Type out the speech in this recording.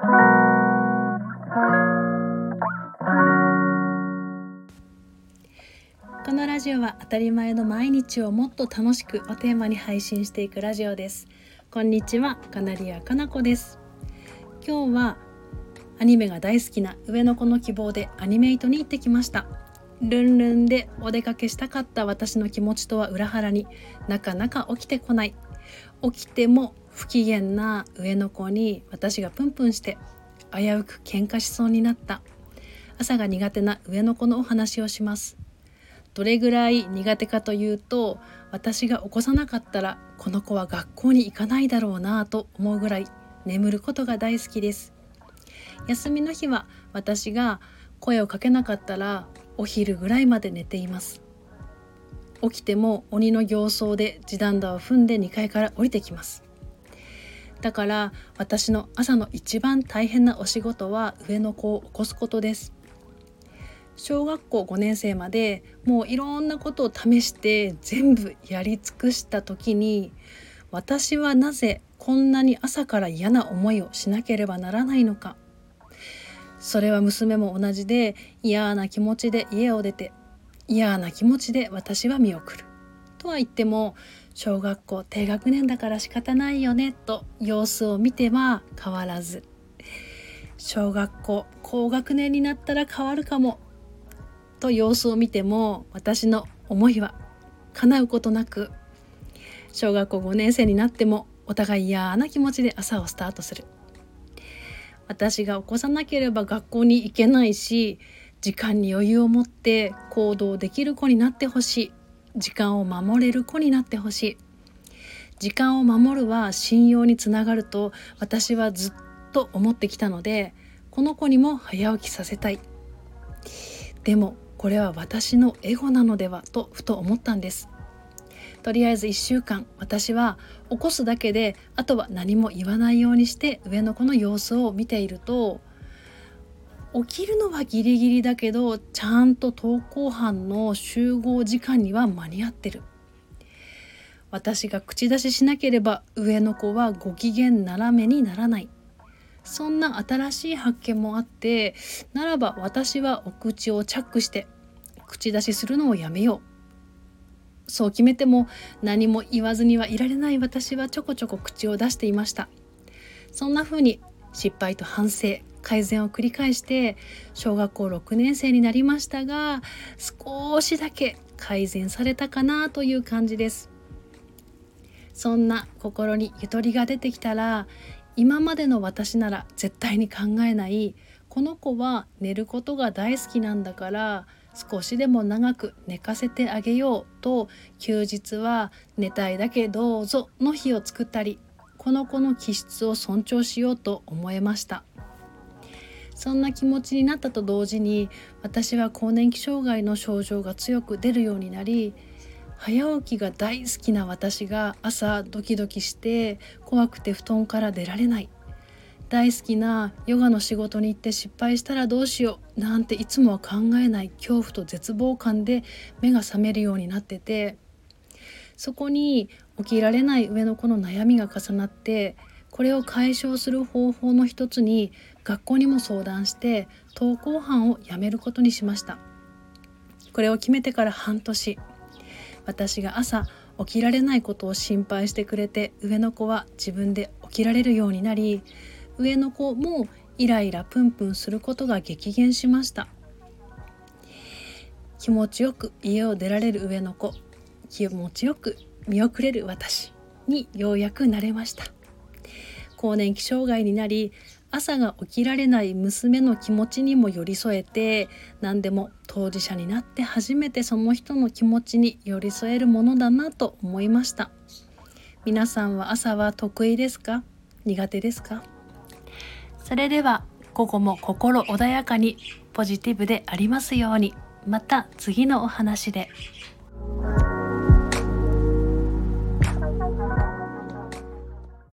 このラジオは当たり前の毎日をもっと楽しくをテーマに配信していくラジオです。こんにちはカナリアかなこです。今日はアニメが大好きな上の子の希望でアニメイトに行ってきました。ルンルンでお出かけしたかった私の気持ちとは裏腹になかなか起きてこない。起きても不機嫌な上の子に私がプンプンして危うく喧嘩しそうになった。朝が苦手な上の子のお話をします。どれぐらい苦手かというと私が起こさなかったらこの子は学校に行かないだろうなと思うぐらい眠ることが大好きです。休みの日は私が声をかけなかったらお昼ぐらいまで寝ています。起きても鬼の形相で地団打を踏んで2階から降りてきます。だから私の朝の一番大変なお仕事は上の子を起こすことです。小学校5年生までもういろんなことを試して全部やり尽くした時に私はなぜこんなに朝から嫌な思いをしなければならないのか。それは娘も同じで嫌な気持ちで家を出て嫌な気持ちで私は見送る。とは言っても小学校低学年だから仕方ないよねと様子を見ては変わらず。小学校高学年になったら変わるかもと様子を見ても私の思いは叶うことなく小学校5年生になってもお互い嫌な気持ちで朝をスタートする。私が起こさなければ学校に行けないし時間に余裕を持って行動できる子になってほしい。時間を守れる子になってほしい。時間を守るは信用につながると私はずっと思ってきたのでこの子にも早起きさせたい。でもこれは私のエゴなのではとふと思ったんです。とりあえず1週間私は起こすだけであとは何も言わないようにして上の子の様子を見ていると起きるのはギリギリだけどちゃんと登校班の集合時間には間に合ってる。私が口出ししなければ上の子はご機嫌斜めにならない。そんな新しい発見もあってならば私はお口をチャックして口出しするのをやめよう。そう決めても何も言わずにはいられない私はちょこちょこ口を出していました。そんな風に失敗と反省。改善を繰り返して小学校6年生になりましたが少しだけ改善されたかなという感じです。そんな心にゆとりが出てきたら今までの私なら絶対に考えないこの子は寝ることが大好きなんだから少しでも長く寝かせてあげようと休日は寝たいだけどうぞの日を作ったりこの子の気質を尊重しようと思えました。そんな気持ちになったと同時に私は更年期障害の症状が強く出るようになり早起きが大好きな私が朝ドキドキして怖くて布団から出られない。大好きなヨガの仕事に行って失敗したらどうしようなんていつもは考えない恐怖と絶望感で目が覚めるようになっててそこに起きられない上の子の悩みが重なってこれを解消する方法の一つに学校にも相談して登校班をやめることにしました。これを決めてから半年。私が朝起きられないことを心配してくれて上の子は自分で起きられるようになり上の子もイライラプンプンすることが激減しました。気持ちよく家を出られる上の子気持ちよく見送れる私にようやくなれました。更年期障害になり朝が起きられない娘の気持ちにも寄り添えて何でも当事者になって初めてその人の気持ちに寄り添えるものだなと思いました。皆さんは朝は得意ですか？苦手ですか？それでは午後も心穏やかにポジティブでありますように。また次のお話で。